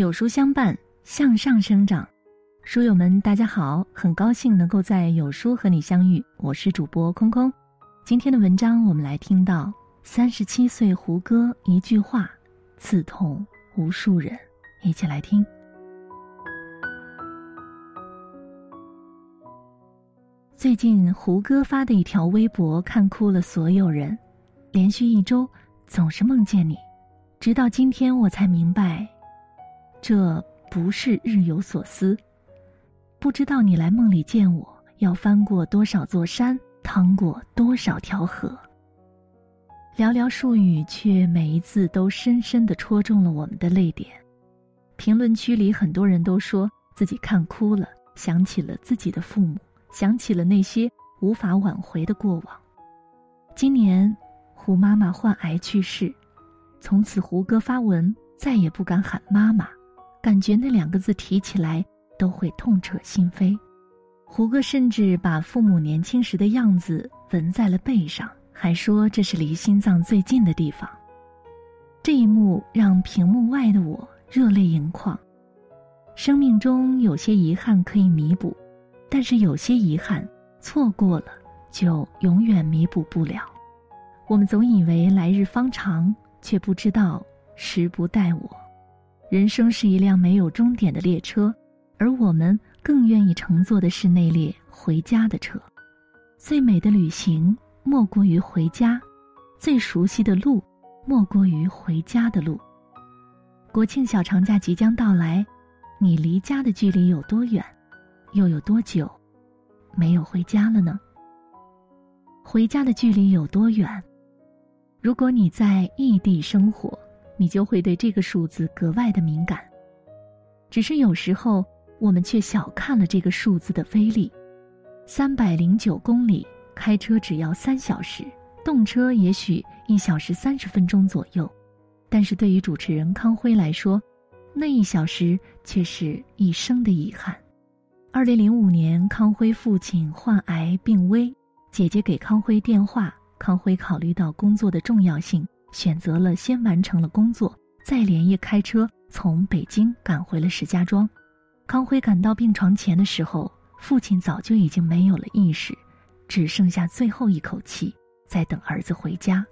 有书相伴，向上生长。书友们，大家好，很高兴能够在有书和你相遇。我是主播空空。今天的文章，我们来听到三十七岁胡歌一句话，刺痛无数人。一起来听。最近胡歌发的一条微博，看哭了所有人。连续一周，总是梦见你，直到今天我才明白，这不是日有所思。不知道你来梦里见我，要翻过多少座山，趟过多少条河。寥寥数语，却每一字都深深的戳中了我们的泪点。评论区里很多人都说自己看哭了，想起了自己的父母，想起了那些无法挽回的过往。今年。胡妈妈患癌去世，从此胡歌发文再也不敢喊妈妈，感觉那两个字提起来都会痛彻心扉。胡歌甚至把父母年轻时的样子纹在了背上，还说这是离心脏最近的地方。这一幕让屏幕外的我热泪盈眶。生命中有些遗憾可以弥补，但是有些遗憾错过了就永远弥补不了。我们总以为来日方长，却不知道时不待我。人生是一辆没有终点的列车，而我们更愿意乘坐的是那列回家的车。最美的旅行莫过于回家，最熟悉的路莫过于回家的路。国庆小长假即将到来，你离家的距离有多远？又有多久没有回家了呢？回家的距离有多远？如果你在异地生活，你就会对这个数字格外的敏感。只是有时候我们却小看了这个数字的威力。三百零九公里，开车只要三小时，动车也许一小时三十分钟左右。但是对于主持人康辉来说，那一小时却是一生的遗憾。二零零五年，康辉父亲患癌病危，姐姐给康辉电话。康辉考虑到工作的重要性，选择了先完成了工作，再连夜开车从北京赶回了石家庄。康辉赶到病床前的时候，父亲早就已经没有了意识，只剩下最后一口气在等儿子回家。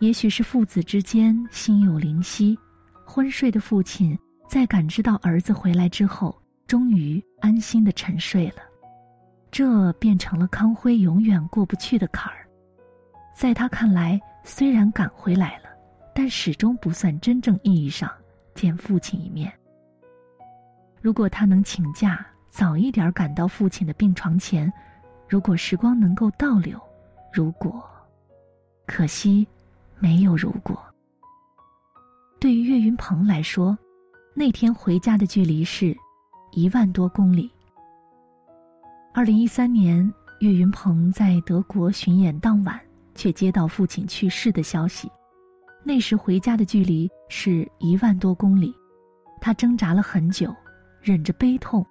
也许是父子之间心有灵犀，昏睡的父亲在感知到儿子回来之后，终于安心的沉睡了。这变成了康辉永远过不去的坎儿。在他看来，虽然赶回来了，但始终不算真正意义上见父亲一面。如果他能请假早一点赶到父亲的病床前，如果时光能够倒流，如果，可惜，没有如果。对于岳云鹏来说，那天回家的距离是一万多公里。二零一三年，岳云鹏在德国巡演当晚。却接到父亲去世的消息，那时回家的距离是一万多公里，他挣扎了很久，忍着悲痛，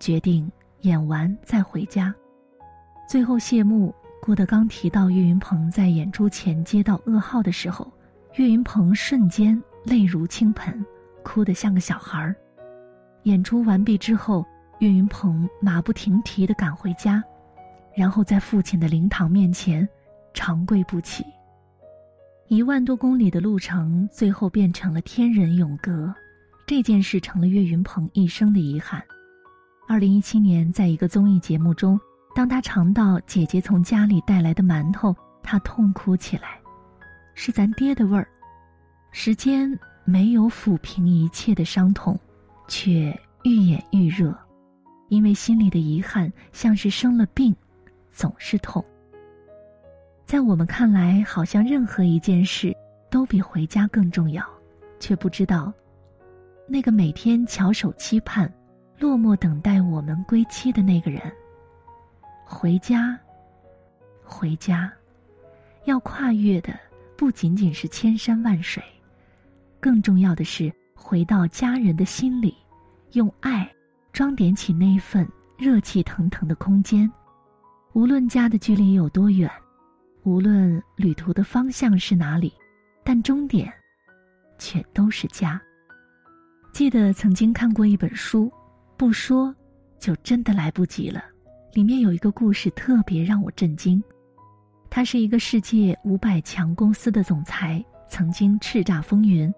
决定演完再回家。最后谢幕，郭德纲提到岳云鹏在演出前接到噩耗的时候，岳云鹏瞬间泪如倾盆，哭得像个小孩儿。演出完毕之后，岳云鹏马不停蹄地赶回家，然后在父亲的灵堂面前。长跪不起。一万多公里的路程，最后变成了天人永隔，这件事成了岳云鹏一生的遗憾。二零一七年，在一个综艺节目中，当他尝到姐姐从家里带来的馒头，他痛哭起来，是咱爹的味儿。时间没有抚平一切的伤痛，却愈演愈热，因为心里的遗憾像是生了病，总是痛。在我们看来，好像任何一件事都比回家更重要，却不知道，那个每天翘首期盼、落寞等待我们归期的那个人，回家，回家，要跨越的不仅仅是千山万水，更重要的是回到家人的心里，用爱装点起那份热气腾腾的空间，无论家的距离有多远。无论旅途的方向是哪里，但终点却都是家。记得曾经看过一本书，不说就真的来不及了。里面有一个故事特别让我震惊。他是一个世界五百强公司的总裁，曾经叱咤风云，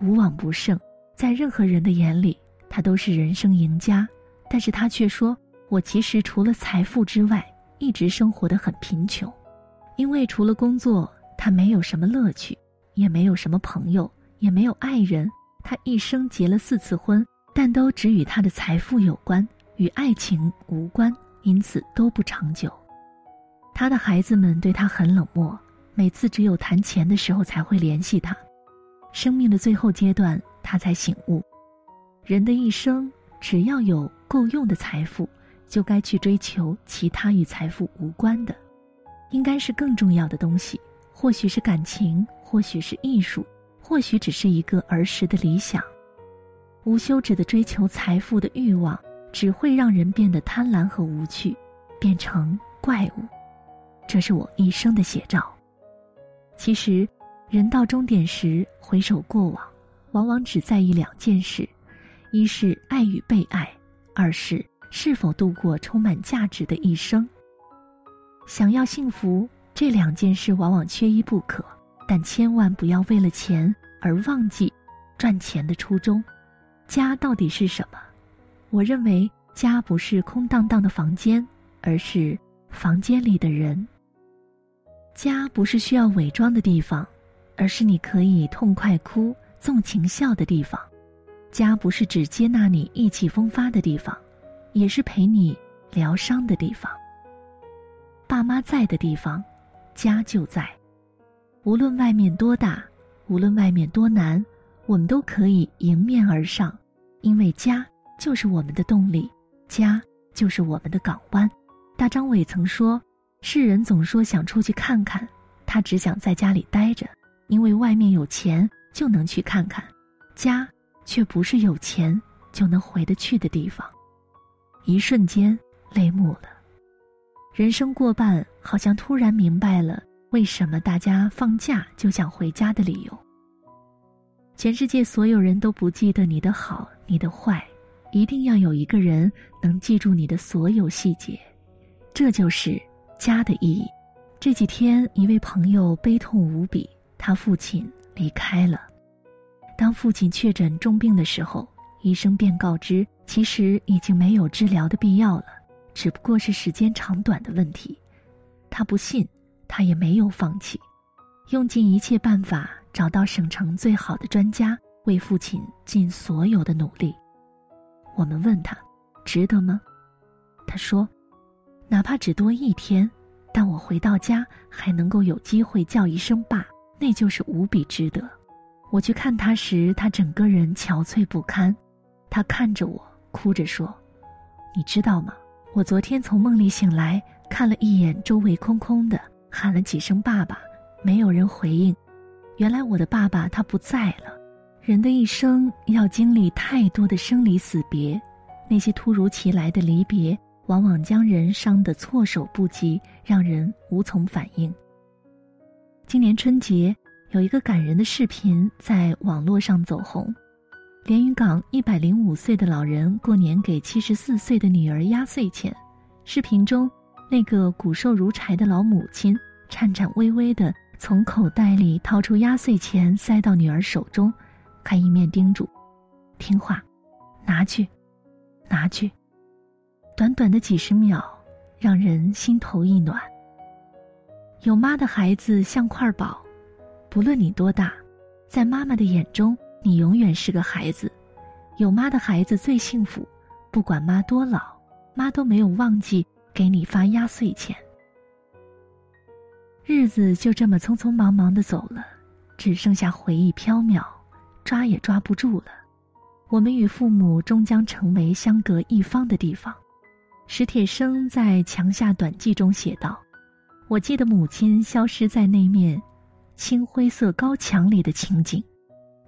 无往不胜，在任何人的眼里，他都是人生赢家。但是他却说：“我其实除了财富之外，一直生活的很贫穷，因为除了工作，他没有什么乐趣，也没有什么朋友，也没有爱人。他一生结了四次婚，但都只与他的财富有关，与爱情无关，因此都不长久。他的孩子们对他很冷漠，每次只有谈钱的时候才会联系他。生命的最后阶段，他才醒悟，人的一生。”只要有够用的财富，就该去追求其他与财富无关的，应该是更重要的东西。或许是感情，或许是艺术，或许只是一个儿时的理想。无休止的追求财富的欲望，只会让人变得贪婪和无趣，变成怪物。这是我一生的写照。其实，人到终点时回首过往，往往只在意两件事。一是爱与被爱，二是是否度过充满价值的一生。想要幸福，这两件事往往缺一不可，但千万不要为了钱而忘记赚钱的初衷。家到底是什么？我认为家不是空荡荡的房间，而是房间里的人。家不是需要伪装的地方，而是你可以痛快哭、纵情笑的地方。家不是只接纳你意气风发的地方，也是陪你疗伤的地方。爸妈在的地方，家就在。无论外面多大，无论外面多难，我们都可以迎面而上，因为家就是我们的动力，家就是我们的港湾。大张伟曾说：“世人总说想出去看看，他只想在家里待着，因为外面有钱就能去看看，家。”却不是有钱就能回得去的地方，一瞬间泪目了。人生过半，好像突然明白了为什么大家放假就想回家的理由。全世界所有人都不记得你的好，你的坏，一定要有一个人能记住你的所有细节，这就是家的意义。这几天，一位朋友悲痛无比，他父亲离开了。当父亲确诊重病的时候，医生便告知，其实已经没有治疗的必要了，只不过是时间长短的问题。他不信，他也没有放弃，用尽一切办法找到省城最好的专家，为父亲尽所有的努力。我们问他，值得吗？他说，哪怕只多一天，但我回到家还能够有机会叫一声爸，那就是无比值得。我去看他时，他整个人憔悴不堪。他看着我，哭着说：“你知道吗？我昨天从梦里醒来，看了一眼周围空空的，喊了几声‘爸爸’，没有人回应。原来我的爸爸他不在了。人的一生要经历太多的生离死别，那些突如其来的离别，往往将人伤得措手不及，让人无从反应。今年春节。”有一个感人的视频在网络上走红，连云港一百零五岁的老人过年给七十四岁的女儿压岁钱。视频中，那个骨瘦如柴的老母亲颤颤巍巍地从口袋里掏出压岁钱塞到女儿手中，还一面叮嘱：“听话，拿去，拿去。”短短的几十秒，让人心头一暖。有妈的孩子像块宝。不论你多大，在妈妈的眼中，你永远是个孩子。有妈的孩子最幸福，不管妈多老，妈都没有忘记给你发压岁钱。日子就这么匆匆忙忙的走了，只剩下回忆飘渺，抓也抓不住了。我们与父母终将成为相隔一方的地方。史铁生在《墙下短记》中写道：“我记得母亲消失在那面。”青灰色高墙里的情景，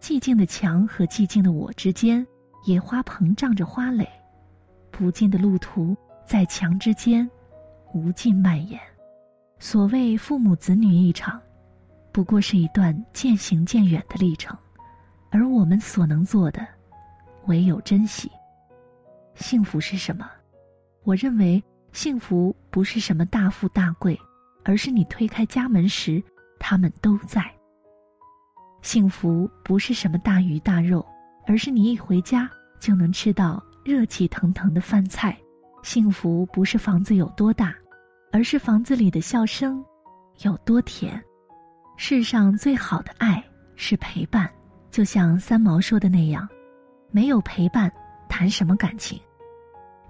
寂静的墙和寂静的我之间，野花膨胀着花蕾，不尽的路途在墙之间，无尽蔓延。所谓父母子女一场，不过是一段渐行渐远的历程，而我们所能做的，唯有珍惜。幸福是什么？我认为幸福不是什么大富大贵，而是你推开家门时，他们都在。幸福不是什么大鱼大肉，而是你一回家就能吃到热气腾腾的饭菜。幸福不是房子有多大，而是房子里的笑声有多甜。世上最好的爱是陪伴，就像三毛说的那样，没有陪伴，谈什么感情？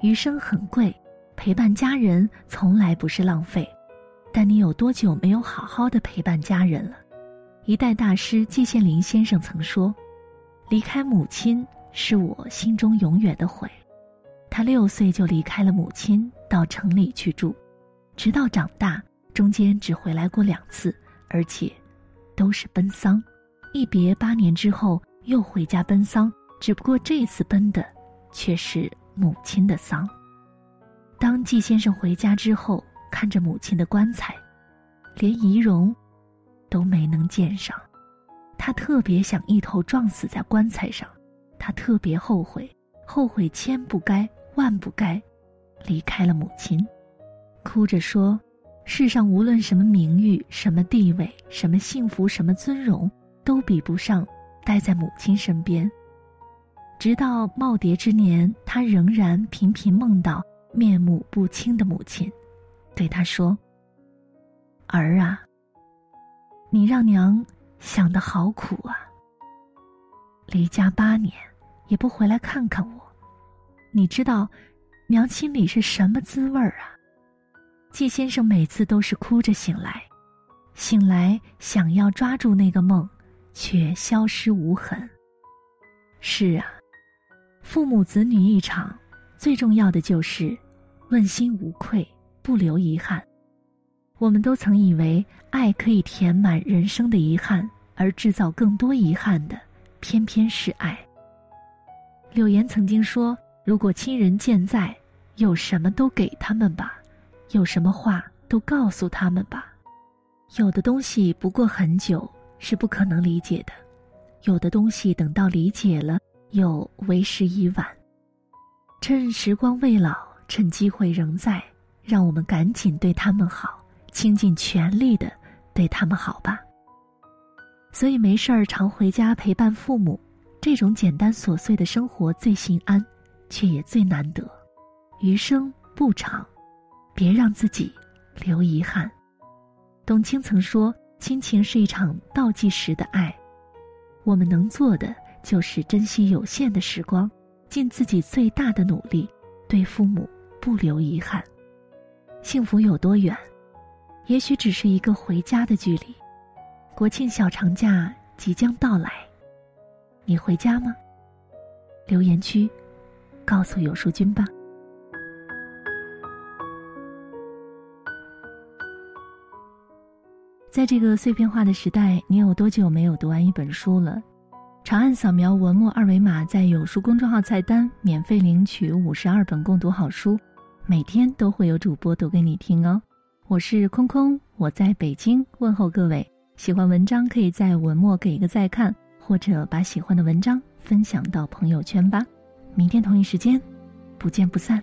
余生很贵，陪伴家人从来不是浪费。但你有多久没有好好的陪伴家人了？一代大师季羡林先生曾说：“离开母亲是我心中永远的悔。”他六岁就离开了母亲，到城里去住，直到长大，中间只回来过两次，而且都是奔丧。一别八年之后，又回家奔丧，只不过这次奔的却是母亲的丧。当季先生回家之后，看着母亲的棺材，连仪容都没能见上，他特别想一头撞死在棺材上，他特别后悔，后悔千不该。万不该离开了母亲，哭着说：“世上无论什么名誉、什么地位、什么幸福、什么尊荣，都比不上待在母亲身边。”直到耄耋之年，他仍然频频梦到面目不清的母亲，对他说：“儿啊，你让娘想的好苦啊！离家八年，也不回来看看我。”你知道，娘心里是什么滋味儿啊？季先生每次都是哭着醒来，醒来想要抓住那个梦，却消失无痕。是啊，父母子女一场，最重要的就是问心无愧，不留遗憾。我们都曾以为爱可以填满人生的遗憾，而制造更多遗憾的，偏偏是爱。柳岩曾经说。如果亲人健在，有什么都给他们吧，有什么话都告诉他们吧。有的东西不过很久是不可能理解的，有的东西等到理解了，又为时已晚。趁时光未老，趁机会仍在，让我们赶紧对他们好，倾尽全力的对他们好吧。所以没事儿常回家陪伴父母，这种简单琐碎的生活最心安。却也最难得，余生不长，别让自己留遗憾。董卿曾说：“亲情是一场倒计时的爱，我们能做的就是珍惜有限的时光，尽自己最大的努力，对父母不留遗憾。幸福有多远？也许只是一个回家的距离。国庆小长假即将到来，你回家吗？留言区。”告诉有书君吧。在这个碎片化的时代，你有多久没有读完一本书了？长按扫描文末二维码，在有书公众号菜单免费领取五十二本共读好书，每天都会有主播读给你听哦。我是空空，我在北京问候各位。喜欢文章可以在文末给一个再看，或者把喜欢的文章分享到朋友圈吧。明天同一时间，不见不散。